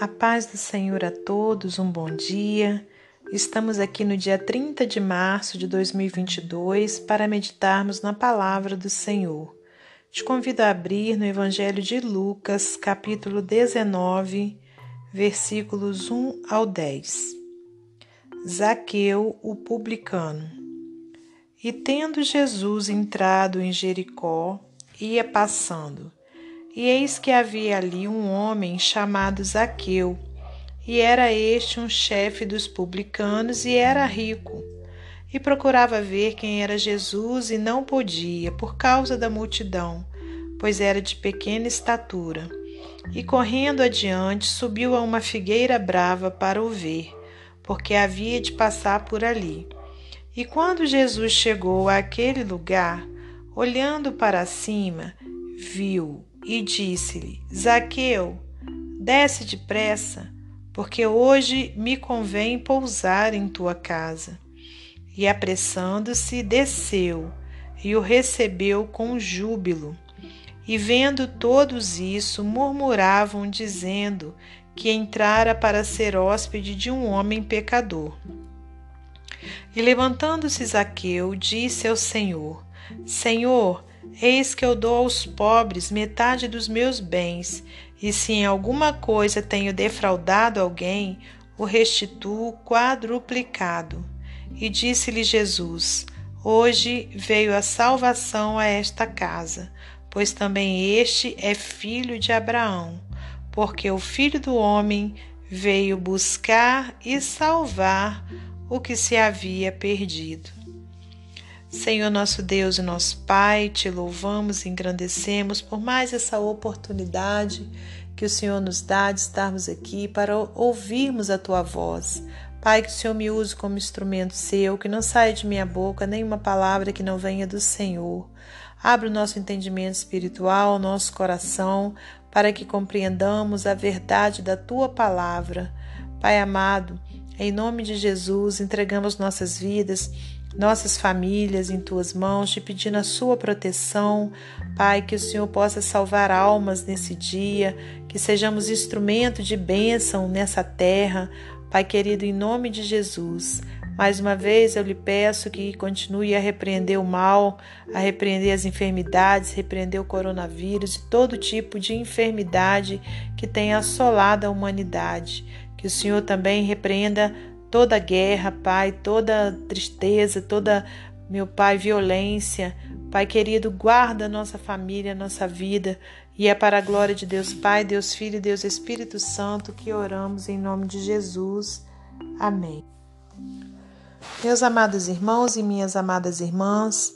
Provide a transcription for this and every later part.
A paz do Senhor a todos, um bom dia. Estamos aqui no dia 30 de março de 2022 para meditarmos na palavra do Senhor. Te convido a abrir no Evangelho de Lucas, capítulo 19, versículos 1 ao 10. Zaqueu, o publicano. E tendo Jesus entrado em Jericó, ia passando. E eis que havia ali um homem chamado Zaqueu, e era este um chefe dos publicanos e era rico. E procurava ver quem era Jesus e não podia, por causa da multidão, pois era de pequena estatura. E correndo adiante, subiu a uma figueira brava para o ver, porque havia de passar por ali. E quando Jesus chegou àquele lugar, olhando para cima, viu e disse-lhe: Zaqueu, desce depressa, porque hoje me convém pousar em tua casa. E apressando-se, desceu e o recebeu com júbilo. E vendo todos isso, murmuravam, dizendo que entrara para ser hóspede de um homem pecador. E levantando-se Zaqueu, disse ao Senhor: Senhor, Eis que eu dou aos pobres metade dos meus bens, e se em alguma coisa tenho defraudado alguém, o restituo quadruplicado. E disse-lhe Jesus: Hoje veio a salvação a esta casa, pois também este é filho de Abraão, porque o filho do homem veio buscar e salvar o que se havia perdido. Senhor nosso Deus e nosso Pai, te louvamos e engrandecemos por mais essa oportunidade que o Senhor nos dá de estarmos aqui para ouvirmos a tua voz. Pai, que o Senhor me use como instrumento seu, que não saia de minha boca nenhuma palavra que não venha do Senhor. Abra o nosso entendimento espiritual, o nosso coração, para que compreendamos a verdade da tua palavra. Pai amado, em nome de Jesus, entregamos nossas vidas nossas famílias em tuas mãos, te pedindo a sua proteção, Pai, que o Senhor possa salvar almas nesse dia, que sejamos instrumento de bênção nessa terra, Pai querido, em nome de Jesus. Mais uma vez eu lhe peço que continue a repreender o mal, a repreender as enfermidades, repreender o coronavírus e todo tipo de enfermidade que tem assolado a humanidade. Que o Senhor também repreenda toda guerra, Pai, toda tristeza, toda, meu Pai, violência. Pai querido, guarda nossa família, nossa vida. E é para a glória de Deus Pai, Deus Filho e Deus Espírito Santo que oramos em nome de Jesus. Amém. Meus amados irmãos e minhas amadas irmãs,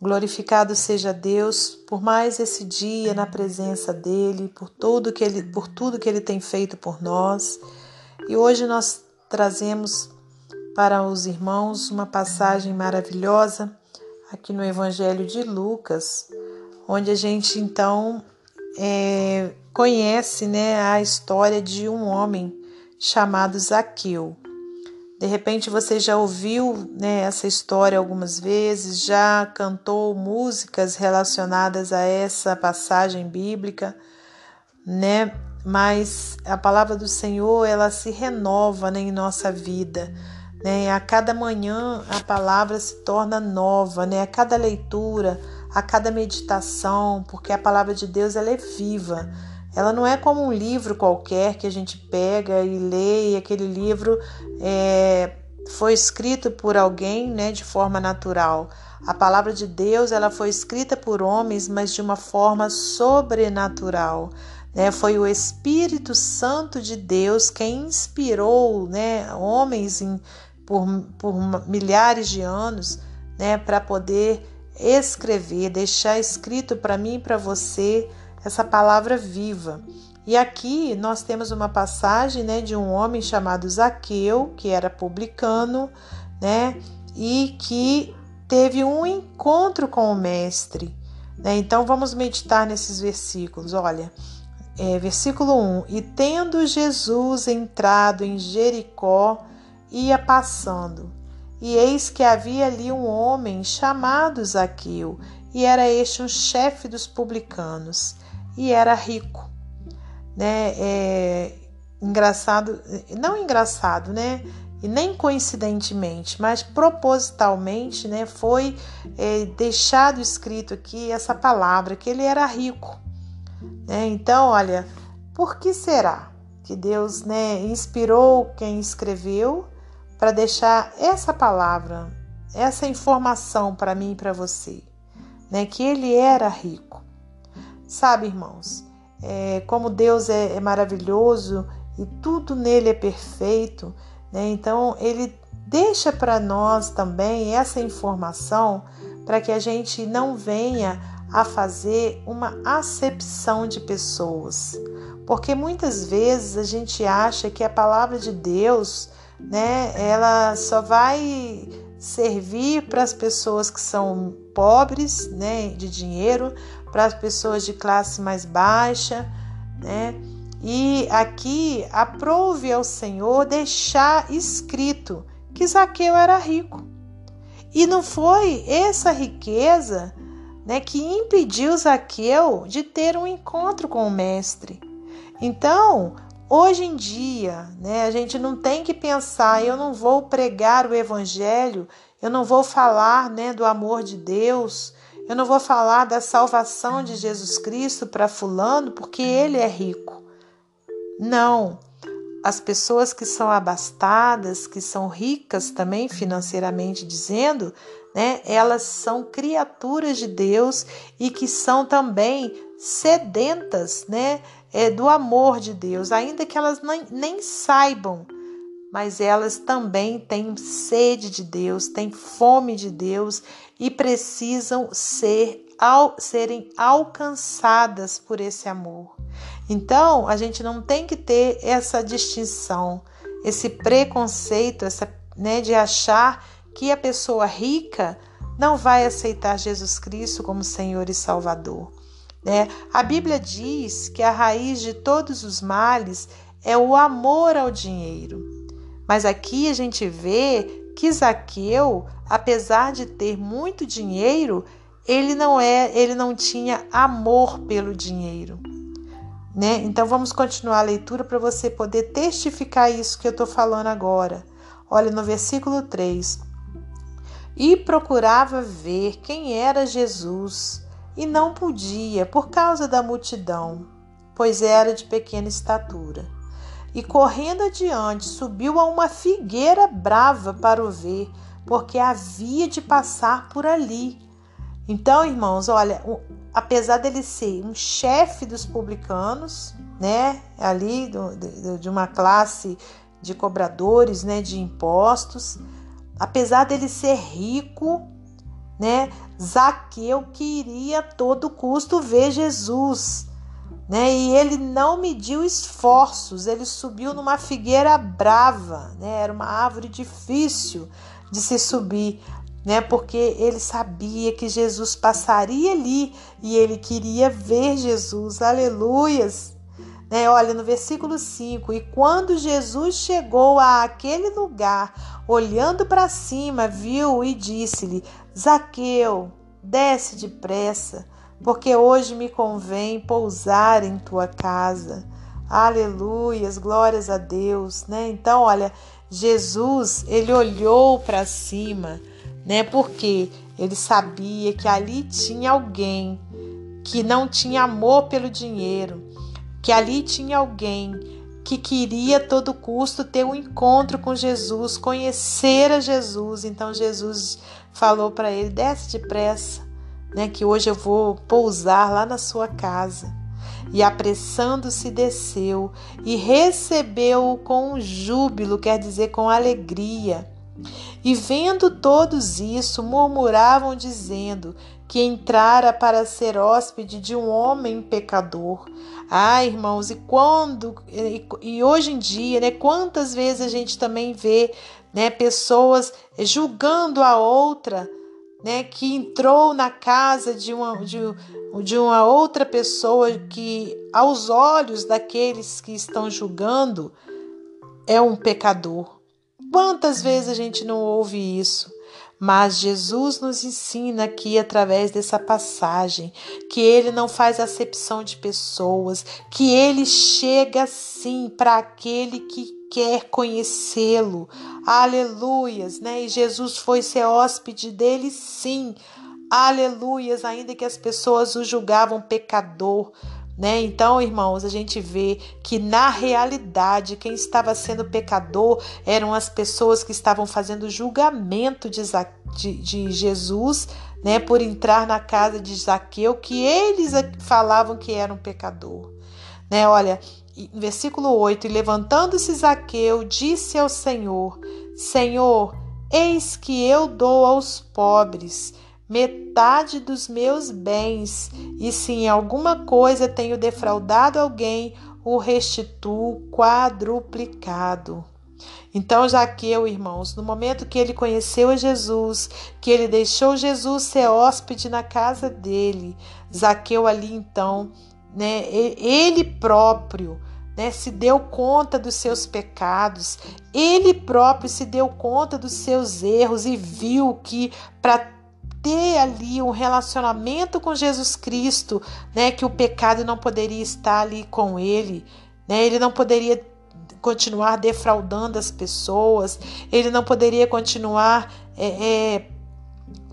glorificado seja Deus por mais esse dia na presença dele, por tudo que ele, por tudo que ele tem feito por nós. E hoje nós trazemos para os irmãos uma passagem maravilhosa aqui no Evangelho de Lucas, onde a gente então é, conhece né, a história de um homem chamado Zaqueu. De repente você já ouviu né, essa história algumas vezes, já cantou músicas relacionadas a essa passagem bíblica, né? mas a palavra do Senhor ela se renova né, em nossa vida. Né? A cada manhã a palavra se torna nova, né? a cada leitura, a cada meditação, porque a palavra de Deus ela é viva. Ela não é como um livro qualquer que a gente pega e lê, e aquele livro é, foi escrito por alguém né, de forma natural. A palavra de Deus ela foi escrita por homens, mas de uma forma sobrenatural. Né? Foi o Espírito Santo de Deus quem inspirou né, homens em, por, por milhares de anos né, para poder escrever, deixar escrito para mim e para você essa palavra viva. E aqui nós temos uma passagem né, de um homem chamado Zaqueu, que era publicano, né, e que teve um encontro com o Mestre. Né? Então vamos meditar nesses versículos. Olha, é, versículo 1: E tendo Jesus entrado em Jericó, ia passando. E eis que havia ali um homem chamado Zaqueu, e era este um chefe dos publicanos, e era rico. Né? É, engraçado, não engraçado, né? E nem coincidentemente, mas propositalmente, né? Foi é, deixado escrito aqui essa palavra que ele era rico. Né? Então, olha, por que será que Deus, né, inspirou quem escreveu para deixar essa palavra, essa informação para mim e para você, né? Que ele era rico. Sabe, irmãos, é, como Deus é, é maravilhoso e tudo nele é perfeito, né? Então ele deixa para nós também essa informação para que a gente não venha a fazer uma acepção de pessoas. Porque muitas vezes a gente acha que a palavra de Deus, né, ela só vai servir para as pessoas que são pobres, né, de dinheiro, para as pessoas de classe mais baixa, né? E aqui aprove ao Senhor deixar escrito que Zaqueu era rico. E não foi essa riqueza né, que impediu Zaqueu de ter um encontro com o Mestre. Então, hoje em dia, né, a gente não tem que pensar, eu não vou pregar o Evangelho, eu não vou falar né, do amor de Deus, eu não vou falar da salvação de Jesus Cristo para Fulano porque ele é rico. Não. As pessoas que são abastadas, que são ricas também financeiramente dizendo, né, elas são criaturas de Deus e que são também sedentas né, é, do amor de Deus, ainda que elas nem, nem saibam mas elas também têm sede de Deus, têm fome de Deus e precisam ser ao, serem alcançadas por esse amor. Então, a gente não tem que ter essa distinção, esse preconceito, essa, né, de achar que a pessoa rica não vai aceitar Jesus Cristo como Senhor e Salvador. Né? A Bíblia diz que a raiz de todos os males é o amor ao dinheiro. Mas aqui a gente vê que Zaqueu, apesar de ter muito dinheiro, ele não é, ele não tinha amor pelo dinheiro. Né? Então vamos continuar a leitura para você poder testificar isso que eu estou falando agora. Olha no versículo 3. E procurava ver quem era Jesus, e não podia, por causa da multidão, pois era de pequena estatura e correndo adiante subiu a uma figueira brava para o ver, porque havia de passar por ali. Então, irmãos, olha, apesar dele ser um chefe dos publicanos, né, ali do, de, de uma classe de cobradores, né, de impostos, apesar dele ser rico, né, Zaqueu queria a todo custo ver Jesus né? E ele não mediu esforços, ele subiu numa figueira brava, né? Era uma árvore difícil de se subir, né? Porque ele sabia que Jesus passaria ali e ele queria ver Jesus. Aleluias! Né? Olha no versículo 5: E quando Jesus chegou a aquele lugar, olhando para cima, viu e disse-lhe: Zaqueu, desce depressa porque hoje me convém pousar em tua casa. Aleluias, glórias a Deus, né? Então, olha, Jesus, ele olhou para cima, né? Porque ele sabia que ali tinha alguém que não tinha amor pelo dinheiro, que ali tinha alguém que queria a todo custo ter um encontro com Jesus, conhecer a Jesus. Então Jesus falou para ele: desce depressa, né, que hoje eu vou pousar lá na sua casa. E apressando-se desceu e recebeu-o com júbilo, quer dizer, com alegria. E vendo todos isso, murmuravam, dizendo que entrara para ser hóspede de um homem pecador. Ah, irmãos, e quando e, e hoje em dia, né, quantas vezes a gente também vê, né, pessoas julgando a outra né, que entrou na casa de uma, de, de uma outra pessoa que, aos olhos daqueles que estão julgando, é um pecador. Quantas vezes a gente não ouve isso? Mas Jesus nos ensina aqui através dessa passagem que ele não faz acepção de pessoas, que ele chega sim para aquele que quer conhecê-lo. Aleluias, né? E Jesus foi ser hóspede dele sim. Aleluias, ainda que as pessoas o julgavam pecador, né? Então, irmãos, a gente vê que na realidade quem estava sendo pecador eram as pessoas que estavam fazendo julgamento de, de, de Jesus, né, por entrar na casa de Zaqueu, que eles falavam que era um pecador. Né? Olha, versículo 8: E levantando-se Zaqueu, disse ao Senhor: Senhor, eis que eu dou aos pobres metade dos meus bens, e se em alguma coisa tenho defraudado alguém, o restituo quadruplicado. Então, Jaqueu, irmãos, no momento que ele conheceu a Jesus, que ele deixou Jesus ser hóspede na casa dele, Zaqueu ali então, né, ele próprio, né, se deu conta dos seus pecados, ele próprio se deu conta dos seus erros e viu que para ter ali um relacionamento com Jesus Cristo, né, que o pecado não poderia estar ali com ele, né, ele não poderia continuar defraudando as pessoas, ele não poderia continuar é, é,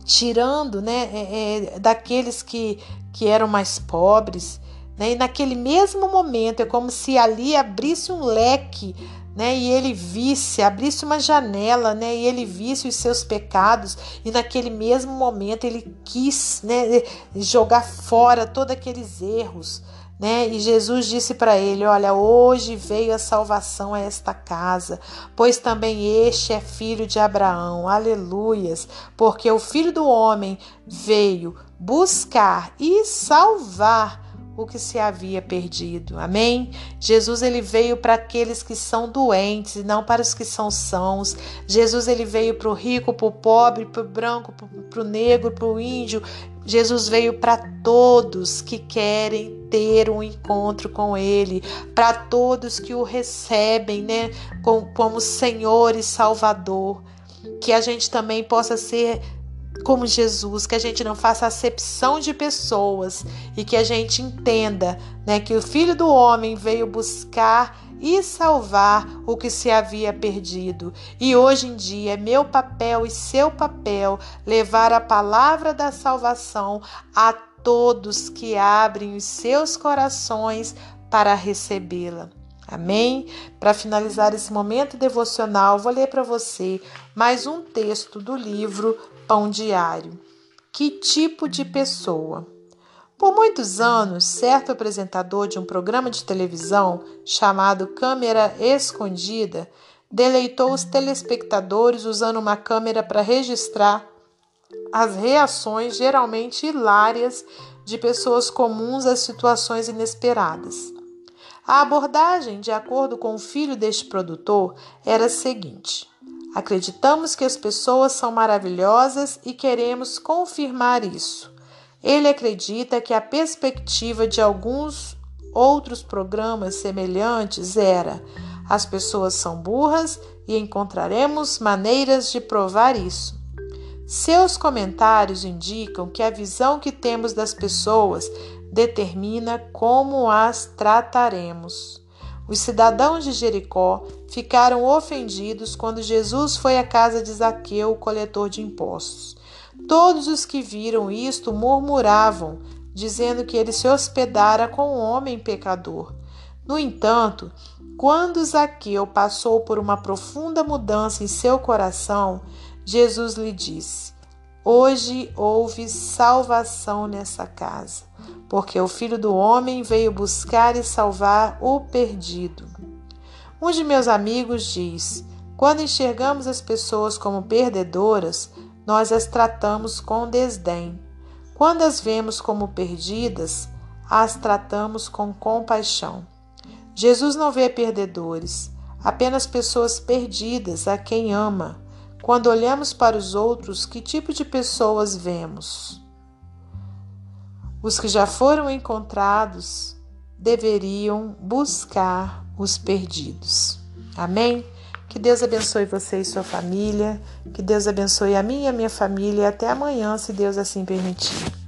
tirando, né, é, é daqueles que, que eram mais pobres, né, e naquele mesmo momento é como se ali abrisse um leque né, e ele visse, abrisse uma janela, né, e ele visse os seus pecados, e naquele mesmo momento ele quis, né, jogar fora todos aqueles erros, né? E Jesus disse para ele: Olha, hoje veio a salvação a esta casa, pois também este é filho de Abraão. Aleluias! Porque o filho do homem veio buscar e salvar o que se havia perdido. Amém? Jesus ele veio para aqueles que são doentes, não para os que são sãos. Jesus ele veio para o rico, para o pobre, para o branco, para o negro, para o índio. Jesus veio para todos que querem ter um encontro com Ele, para todos que o recebem, né, como Senhor e Salvador. Que a gente também possa ser como Jesus, que a gente não faça acepção de pessoas e que a gente entenda, né, que o Filho do homem veio buscar e salvar o que se havia perdido. E hoje em dia é meu papel e seu papel levar a palavra da salvação a todos que abrem os seus corações para recebê-la. Amém? Para finalizar esse momento devocional, vou ler para você mais um texto do livro Pão Diário. Que tipo de pessoa? Por muitos anos, certo apresentador de um programa de televisão chamado Câmera Escondida deleitou os telespectadores usando uma câmera para registrar as reações geralmente hilárias de pessoas comuns às situações inesperadas. A abordagem, de acordo com o filho deste produtor, era a seguinte: acreditamos que as pessoas são maravilhosas e queremos confirmar isso. Ele acredita que a perspectiva de alguns outros programas semelhantes era: as pessoas são burras e encontraremos maneiras de provar isso. Seus comentários indicam que a visão que temos das pessoas determina como as trataremos. Os cidadãos de Jericó ficaram ofendidos quando Jesus foi à casa de Zaqueu, o coletor de impostos. Todos os que viram isto murmuravam, dizendo que ele se hospedara com um homem pecador. No entanto, quando Zaqueu passou por uma profunda mudança em seu coração, Jesus lhe disse: Hoje houve salvação nessa casa, porque o Filho do Homem veio buscar e salvar o perdido. Um de meus amigos diz: quando enxergamos as pessoas como perdedoras, nós as tratamos com desdém. Quando as vemos como perdidas, as tratamos com compaixão. Jesus não vê perdedores, apenas pessoas perdidas a quem ama. Quando olhamos para os outros, que tipo de pessoas vemos? Os que já foram encontrados deveriam buscar os perdidos. Amém? Que Deus abençoe você e sua família. Que Deus abençoe a mim e a minha família. Até amanhã, se Deus assim permitir.